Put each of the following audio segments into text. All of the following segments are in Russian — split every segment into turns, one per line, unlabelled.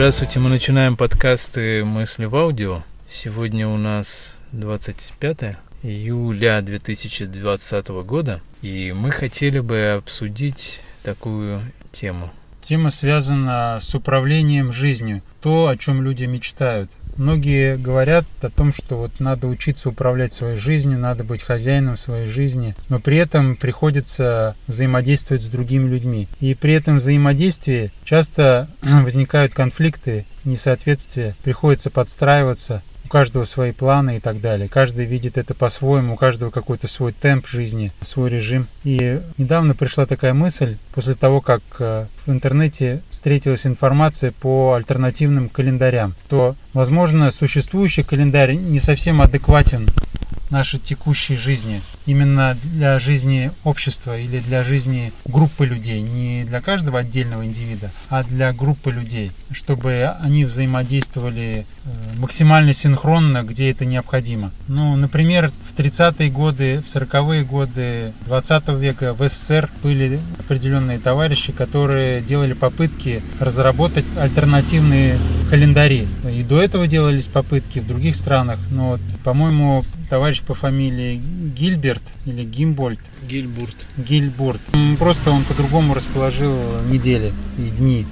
Здравствуйте, мы начинаем подкасты «Мысли в аудио». Сегодня у нас 25 июля 2020 года, и мы хотели бы обсудить такую тему.
Тема связана с управлением жизнью, то, о чем люди мечтают. Многие говорят о том, что вот надо учиться управлять своей жизнью, надо быть хозяином своей жизни, но при этом приходится взаимодействовать с другими людьми. И при этом взаимодействии часто возникают конфликты, несоответствия, приходится подстраиваться, каждого свои планы и так далее. Каждый видит это по-своему, у каждого какой-то свой темп жизни, свой режим. И недавно пришла такая мысль, после того, как э, в интернете встретилась информация по альтернативным календарям, то, возможно, существующий календарь не совсем адекватен нашей текущей жизни, именно для жизни общества или для жизни группы людей, не для каждого отдельного индивида, а для группы людей, чтобы они взаимодействовали э, максимально синхронно, где это необходимо. Ну, например, в 30-е годы, в 40-е годы 20 века в СССР были определенные товарищи, которые делали попытки разработать альтернативные календари. И до этого делались попытки в других странах, но, вот, по-моему, товарищ по фамилии Гильберт или Гимбольд.
Гильбурт.
Гильбурт. Просто он по-другому расположил недели и дни.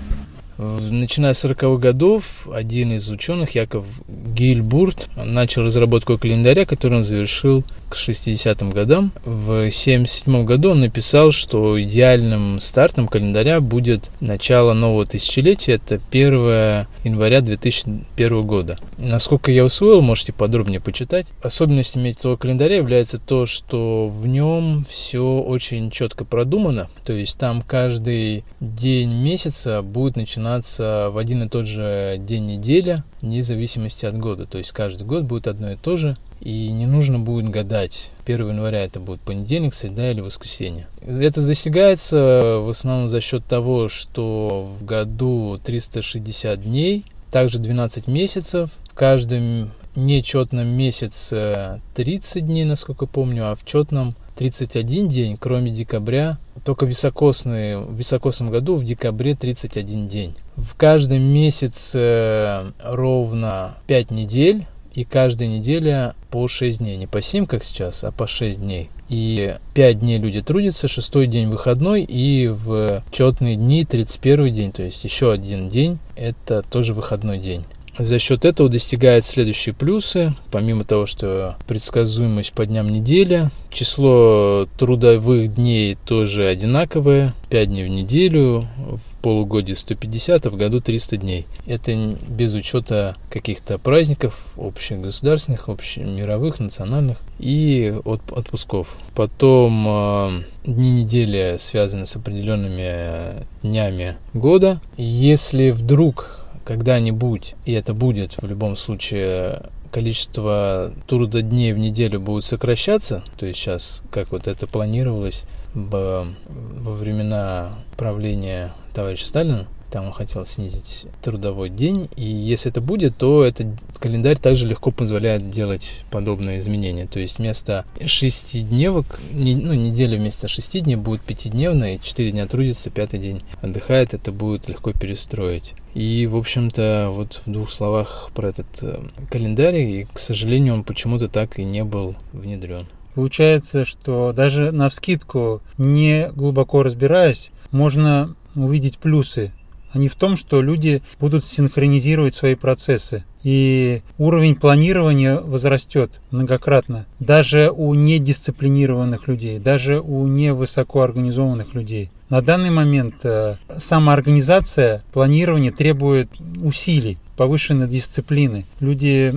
Начиная с 40-х годов, один из ученых, Яков Гильбурт, начал разработку календаря, который он завершил к 60-м годам. В 77 году он написал, что идеальным стартом календаря будет начало нового тысячелетия, это 1 января 2001 года. Насколько я усвоил, можете подробнее почитать. Особенностью этого календаря является то, что в нем все очень четко продумано, то есть там каждый день месяца будет начинаться в один и тот же день недели, вне зависимости от года. То есть каждый год будет одно и то же, и не нужно будет гадать, 1 января это будет понедельник, среда или воскресенье. Это достигается в основном за счет того, что в году 360 дней, также 12 месяцев, в каждом нечетном месяце 30 дней, насколько помню, а в четном 31 день, кроме декабря, только в, високосный, в високосном году в декабре 31 день. В каждом месяце ровно 5 недель, и каждая неделя по 6 дней. Не по 7, как сейчас, а по 6 дней. И 5 дней люди трудятся, шестой день выходной, и в четные дни 31 день, то есть еще один день, это тоже выходной день. За счет этого достигает следующие плюсы. Помимо того, что предсказуемость по дням недели, число трудовых дней тоже одинаковое. 5 дней в неделю, в полугодии 150, а в году 300 дней. Это без учета каких-то праздников общегосударственных, общемировых, национальных и от, отпусков. Потом э, дни недели связаны с определенными днями года. Если вдруг когда-нибудь, и это будет в любом случае количество трудодней в неделю будет сокращаться, то есть сейчас, как вот это планировалось во времена правления товарища Сталина, там он хотел снизить трудовой день, и если это будет, то этот календарь также легко позволяет делать подобные изменения. То есть вместо шестидневок, не, ну, неделя вместо шести дней будет пятидневная, четыре дня трудится, пятый день отдыхает, это будет легко перестроить. И, в общем-то, вот в двух словах про этот э, календарь, и, к сожалению, он почему-то так и не был внедрен.
Получается, что даже на вскидку, не глубоко разбираясь, можно увидеть плюсы а не в том, что люди будут синхронизировать свои процессы. И уровень планирования возрастет многократно. Даже у недисциплинированных людей, даже у невысокоорганизованных людей. На данный момент э, самоорганизация, планирование требует усилий повышенной дисциплины. Люди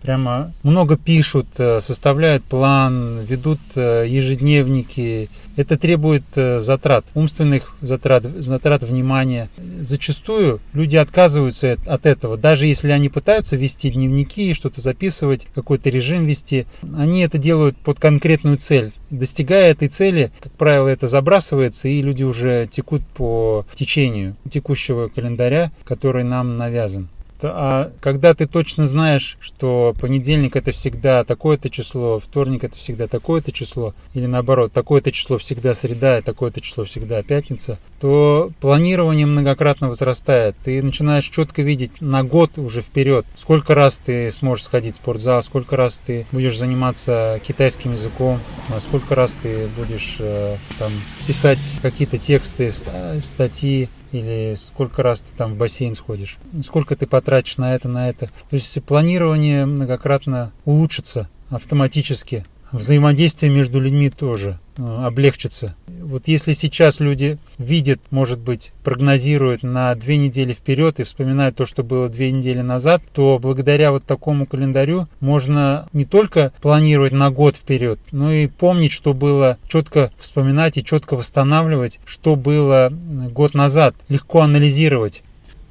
прямо много пишут, э, составляют план, ведут э, ежедневники. Это требует э, затрат, умственных затрат, затрат внимания. Зачастую люди отказываются от этого, даже если они пытаются вести дневники, что-то записывать, какой-то режим вести. Они это делают под конкретную цель. Достигая этой цели, как правило, это забрасывается, и люди уже текут по течению текущего календаря, который нам навязан. А когда ты точно знаешь, что понедельник это всегда такое-то число, вторник это всегда такое-то число, или наоборот, такое-то число всегда среда, и такое-то число всегда пятница, то планирование многократно возрастает. Ты начинаешь четко видеть на год уже вперед, сколько раз ты сможешь сходить в спортзал, сколько раз ты будешь заниматься китайским языком, а сколько раз ты будешь э, там писать какие-то тексты, статьи, или сколько раз ты там в бассейн сходишь, сколько ты потратишь на это, на это. То есть планирование многократно улучшится автоматически взаимодействие между людьми тоже э, облегчится. Вот если сейчас люди видят, может быть, прогнозируют на две недели вперед и вспоминают то, что было две недели назад, то благодаря вот такому календарю можно не только планировать на год вперед, но и помнить, что было, четко вспоминать и четко восстанавливать, что было год назад, легко анализировать.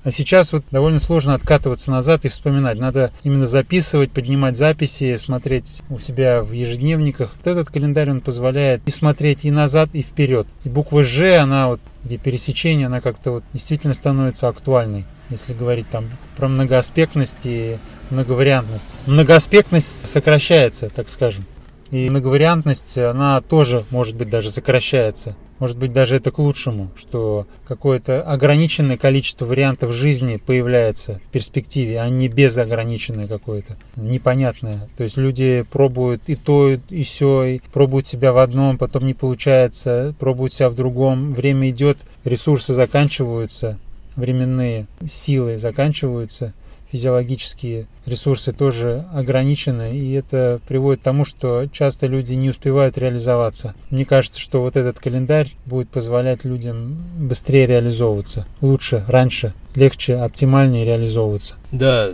А сейчас вот довольно сложно откатываться назад и вспоминать. Надо именно записывать, поднимать записи, смотреть у себя в ежедневниках. Вот этот календарь, он позволяет и смотреть и назад, и вперед. И буква «Ж», она вот, где пересечение, она как-то вот действительно становится актуальной. Если говорить там про многоаспектность и многовариантность. Многоаспектность сокращается, так скажем. И многовариантность, она тоже, может быть, даже сокращается. Может быть, даже это к лучшему, что какое-то ограниченное количество вариантов жизни появляется в перспективе, а не безограниченное какое-то, непонятное. То есть люди пробуют и то, и все, и пробуют себя в одном, потом не получается, пробуют себя в другом. Время идет, ресурсы заканчиваются, временные силы заканчиваются – физиологические ресурсы тоже ограничены, и это приводит к тому, что часто люди не успевают реализоваться. Мне кажется, что вот этот календарь будет позволять людям быстрее реализовываться, лучше, раньше, легче, оптимальнее реализовываться.
Да,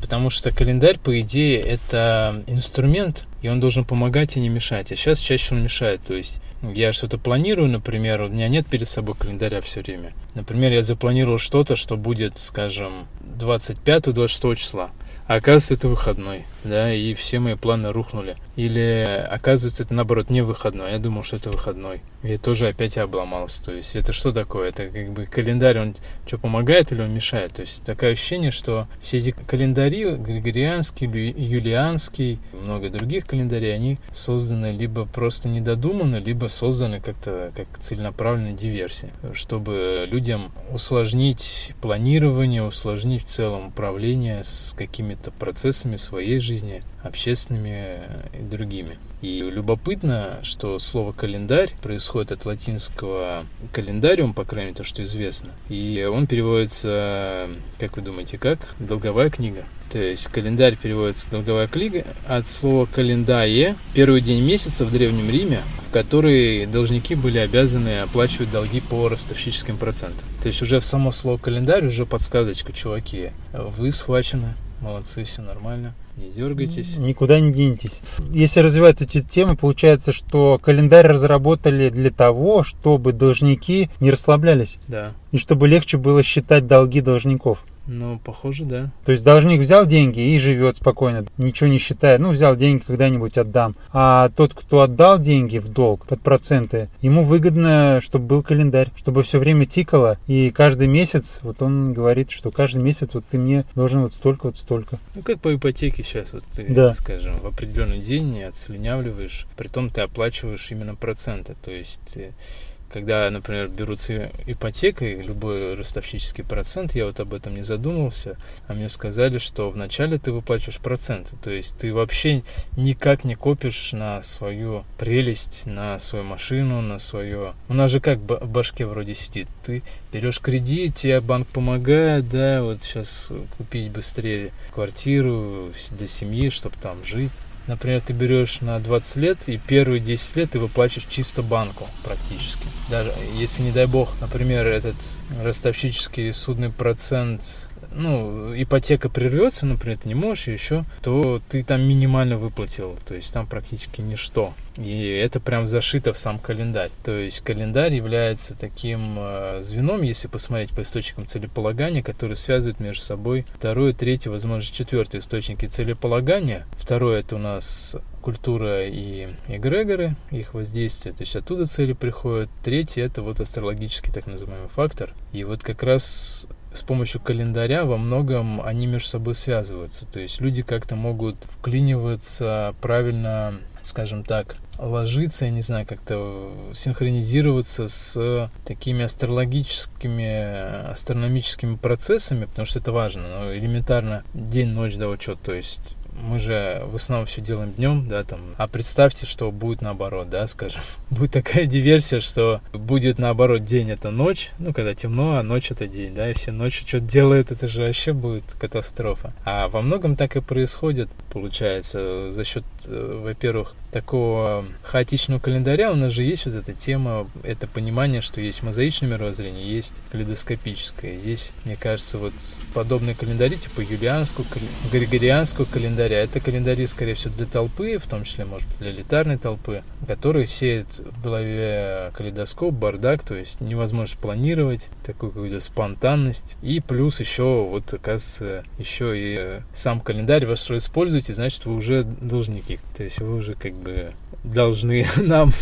потому что календарь, по идее, это инструмент, и он должен помогать и не мешать. А сейчас чаще он мешает. То есть я что-то планирую, например, у меня нет перед собой календаря все время. Например, я запланировал что-то, что будет, скажем, 25-26 числа. А оказывается, это выходной, да, и все мои планы рухнули. Или оказывается, это наоборот не выходной, я думал, что это выходной. И тоже опять обломался. То есть это что такое? Это как бы календарь, он что, помогает или он мешает? То есть такое ощущение, что все эти календари, григорианский, юлианский, много других календарей, они созданы либо просто недодуманы, либо созданы как-то как целенаправленная диверсия, чтобы людям усложнить планирование, усложнить в целом управление с какими-то процессами своей жизни, общественными и другими. И любопытно, что слово «календарь» происходит от латинского «календариум», по крайней мере, то, что известно. И он переводится, как вы думаете, как? Долговая книга. То есть календарь переводится долговая книга от слова «календае» – первый день месяца в Древнем Риме, в который должники были обязаны оплачивать долги по ростовщическим процентам. То есть уже в само слово «календарь» уже подсказочка, чуваки, вы схвачены, молодцы, все нормально. Не дергайтесь.
Никуда не денетесь. Если развивать эту тему, получается, что календарь разработали для того, чтобы должники не расслаблялись.
Да.
И чтобы легче было считать долги должников.
Ну, похоже, да.
То есть должник взял деньги и живет спокойно, ничего не считая. Ну, взял деньги, когда-нибудь отдам. А тот, кто отдал деньги в долг под проценты, ему выгодно, чтобы был календарь, чтобы все время тикало. И каждый месяц, вот он говорит, что каждый месяц вот ты мне должен вот столько, вот столько.
Ну, как по ипотеке сейчас, вот ты,
да.
скажем, в определенный день не отслюнявливаешь, том ты оплачиваешь именно проценты. То есть ты когда, например, берутся ипотекой, любой ростовщический процент, я вот об этом не задумывался, а мне сказали, что вначале ты выплачиваешь проценты, то есть ты вообще никак не копишь на свою прелесть, на свою машину, на свое... У нас же как в башке вроде сидит, ты берешь кредит, тебе банк помогает, да, вот сейчас купить быстрее квартиру для семьи, чтобы там жить. Например, ты берешь на 20 лет, и первые 10 лет ты выплачиваешь чисто банку практически. Даже если, не дай бог, например, этот ростовщический судный процент ну, ипотека прервется, например, ты не можешь еще, то ты там минимально выплатил, то есть там практически ничто. И это прям зашито в сам календарь. То есть календарь является таким э, звеном, если посмотреть по источникам целеполагания, которые связывают между собой второй, третий, возможно, четвертый источники целеполагания. Второй это у нас культура и эгрегоры, их воздействие, то есть оттуда цели приходят. Третий это вот астрологический так называемый фактор. И вот как раз с помощью календаря во многом они между собой связываются. То есть люди как-то могут вклиниваться правильно, скажем так, ложиться, я не знаю, как-то синхронизироваться с такими астрологическими, астрономическими процессами, потому что это важно. Ну, элементарно день-ночь, да, учет, то есть мы же в основном все делаем днем, да, там. А представьте, что будет наоборот, да, скажем. Будет такая диверсия, что будет наоборот день это ночь, ну, когда темно, а ночь это день, да, и все ночью что-то делают, это же вообще будет катастрофа. А во многом так и происходит, получается, за счет, э, во-первых, такого хаотичного календаря у нас же есть вот эта тема, это понимание, что есть мозаичное мировоззрение, есть калейдоскопическое. Здесь, мне кажется, вот подобные календари, типа юлианского, григорианского календаря, это календари, скорее всего, для толпы, в том числе, может быть, для элитарной толпы, которые сеют в голове калейдоскоп, бардак, то есть невозможно планировать, такую какую-то спонтанность. И плюс еще, вот, оказывается, еще и сам календарь вы что используете, значит, вы уже должники. То есть вы уже как бы должны нам.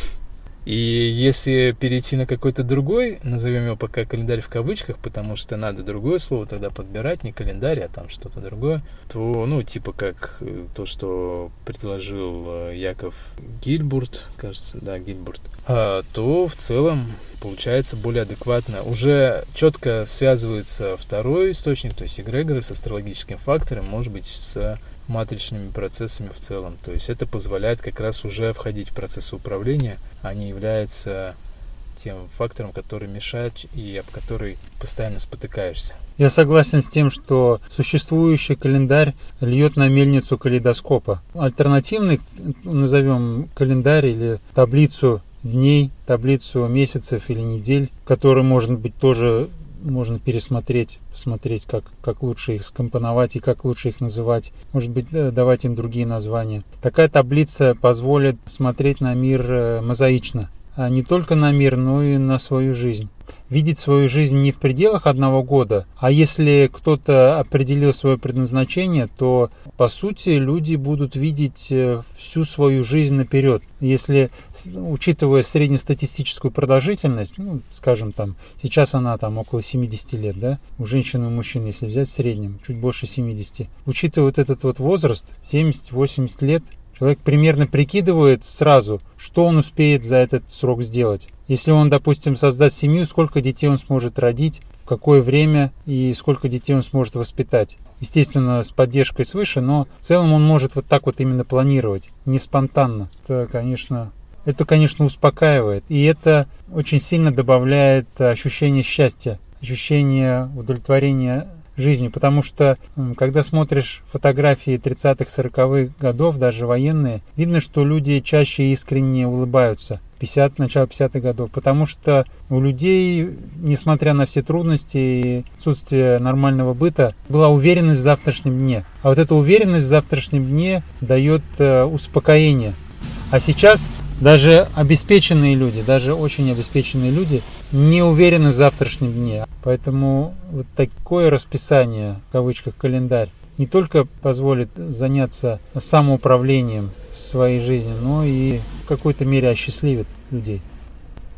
И если перейти на какой-то другой, назовем его пока календарь в кавычках, потому что надо другое слово тогда подбирать, не календарь, а там что-то другое, то, ну, типа как э, то, что предложил э, Яков Гильбурт, кажется, да, Гильбурт, а, то в целом получается более адекватно. Уже четко связывается второй источник, то есть эгрегоры с астрологическим фактором, может быть, с матричными процессами в целом. То есть это позволяет как раз уже входить в процесс управления, а не является тем фактором, который мешает и об который постоянно спотыкаешься.
Я согласен с тем, что существующий календарь льет на мельницу калейдоскопа. Альтернативный, назовем календарь или таблицу дней, таблицу месяцев или недель, который может быть тоже можно пересмотреть, посмотреть, как, как лучше их скомпоновать и как лучше их называть. Может быть, давать им другие названия. Такая таблица позволит смотреть на мир э, мозаично. А не только на мир, но и на свою жизнь видеть свою жизнь не в пределах одного года, а если кто-то определил свое предназначение, то по сути люди будут видеть э, всю свою жизнь наперед. Если, учитывая среднестатистическую продолжительность, ну, скажем, там, сейчас она там около 70 лет, да, у женщин и у мужчин, если взять в среднем, чуть больше 70. Учитывая вот этот вот возраст, 70-80 лет, Человек примерно прикидывает сразу, что он успеет за этот срок сделать. Если он, допустим, создаст семью, сколько детей он сможет родить, в какое время и сколько детей он сможет воспитать. Естественно, с поддержкой свыше, но в целом он может вот так вот именно планировать, не спонтанно. Это, конечно, это, конечно, успокаивает. И это очень сильно добавляет ощущение счастья, ощущение удовлетворения жизнью, потому что когда смотришь фотографии 30-х, 40-х годов, даже военные, видно, что люди чаще искренне улыбаются. 50, начало 50-х годов, потому что у людей, несмотря на все трудности и отсутствие нормального быта, была уверенность в завтрашнем дне. А вот эта уверенность в завтрашнем дне дает э, успокоение. А сейчас даже обеспеченные люди, даже очень обеспеченные люди не уверены в завтрашнем дне. Поэтому вот такое расписание, в кавычках, календарь, не только позволит заняться самоуправлением своей жизни, но и в какой-то мере осчастливит людей.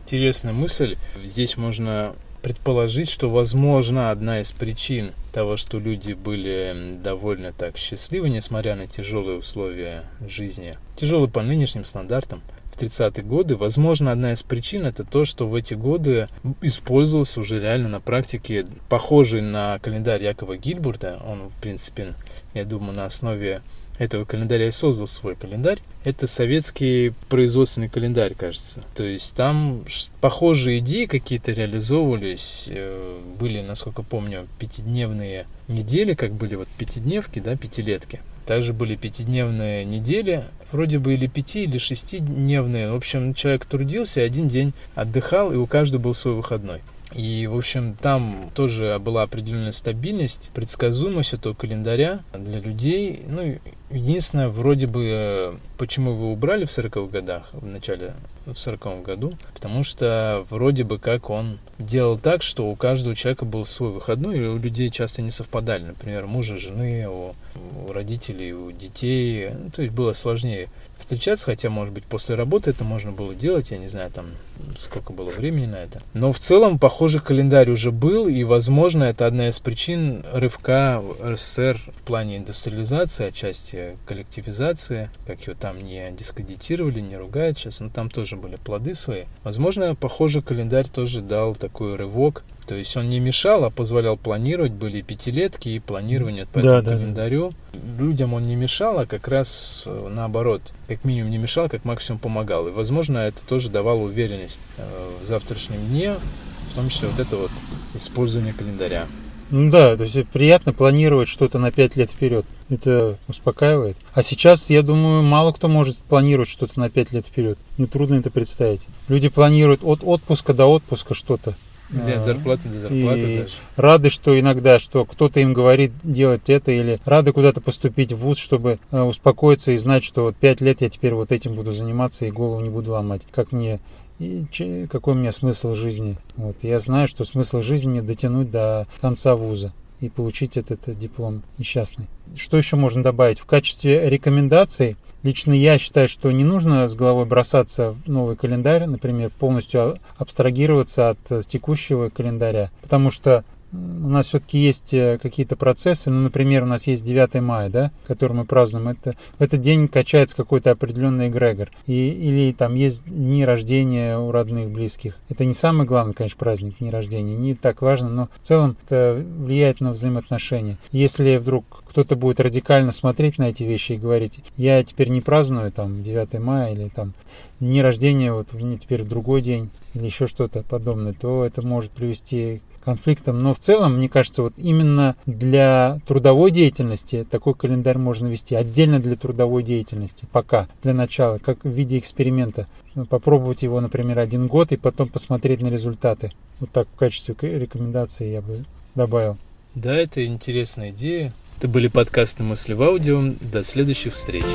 Интересная мысль. Здесь можно предположить, что, возможно, одна из причин того, что люди были довольно так счастливы, несмотря на тяжелые условия жизни, тяжелые по нынешним стандартам, в 30-е годы. Возможно, одна из причин это то, что в эти годы использовался уже реально на практике похожий на календарь Якова Гильбурта. Он, в принципе, я думаю, на основе этого календаря и создал свой календарь. Это советский производственный календарь, кажется. То есть там похожие идеи какие-то реализовывались. Э, были, насколько помню, пятидневные недели, как были вот пятидневки, да, пятилетки. Также были пятидневные недели, вроде бы или пяти, или шестидневные. В общем, человек трудился, один день отдыхал, и у каждого был свой выходной. И, в общем, там тоже была определенная стабильность, предсказуемость этого календаря для людей. Ну, Единственное, вроде бы, э, почему вы убрали в 40-х годах, в начале, в 40 году, потому что вроде бы как он делал так, что у каждого человека был свой выходной, и у людей часто не совпадали. Например, мужа, жены, у, у родителей, у детей. Ну, то есть было сложнее встречаться, хотя, может быть, после работы это можно было делать, я не знаю, там, сколько было времени на это. Но в целом, похоже, календарь уже был, и, возможно, это одна из причин рывка в РСФСР в плане индустриализации, отчасти коллективизации, как ее там не дискредитировали, не ругают сейчас, но там тоже были плоды свои. Возможно, похоже, календарь тоже дал такой рывок, то есть он не мешал, а позволял планировать, были пятилетки и планирование по да, этому да, календарю. Да. Людям он не мешал, а как раз э, наоборот, как минимум не мешал, как максимум помогал. И, возможно, это тоже давало уверенность э, в завтрашнем дне, в том числе вот это вот использование календаря.
Ну да, то есть приятно планировать что-то на пять лет вперед. Это успокаивает. А сейчас, я думаю, мало кто может планировать что-то на пять лет вперед. Нетрудно это представить. Люди планируют от отпуска до отпуска что-то.
Или от зарплаты до зарплаты
и даже. Рады, что иногда, что кто-то им говорит делать это, или рады куда-то поступить в ВУЗ, чтобы э, успокоиться и знать, что вот пять лет я теперь вот этим буду заниматься и голову не буду ломать. Как мне и че, какой у меня смысл жизни. Вот. Я знаю, что смысл жизни мне дотянуть до конца вуза и получить этот, этот диплом несчастный. Что еще можно добавить? В качестве рекомендаций Лично я считаю, что не нужно с головой бросаться в новый календарь, например, полностью абстрагироваться от э, текущего календаря, потому что у нас все-таки есть э, какие-то процессы. Ну, например, у нас есть 9 мая, да, который мы празднуем. Это, в этот день качается какой-то определенный эгрегор. И, или там есть дни рождения у родных, близких. Это не самый главный, конечно, праздник дни рождения. Не так важно, но в целом это влияет на взаимоотношения. Если вдруг кто-то будет радикально смотреть на эти вещи и говорить, я теперь не праздную там 9 мая или там дни рождения, вот мне теперь в другой день или еще что-то подобное, то это может привести конфликтам. Но в целом, мне кажется, вот именно для трудовой деятельности такой календарь можно вести. Отдельно для трудовой деятельности. Пока. Для начала. Как в виде эксперимента. Попробовать его, например, один год и потом посмотреть на результаты. Вот так в качестве рекомендации я бы добавил.
Да, это интересная идея. Это были подкасты «Мысли в аудио». До следующих встреч.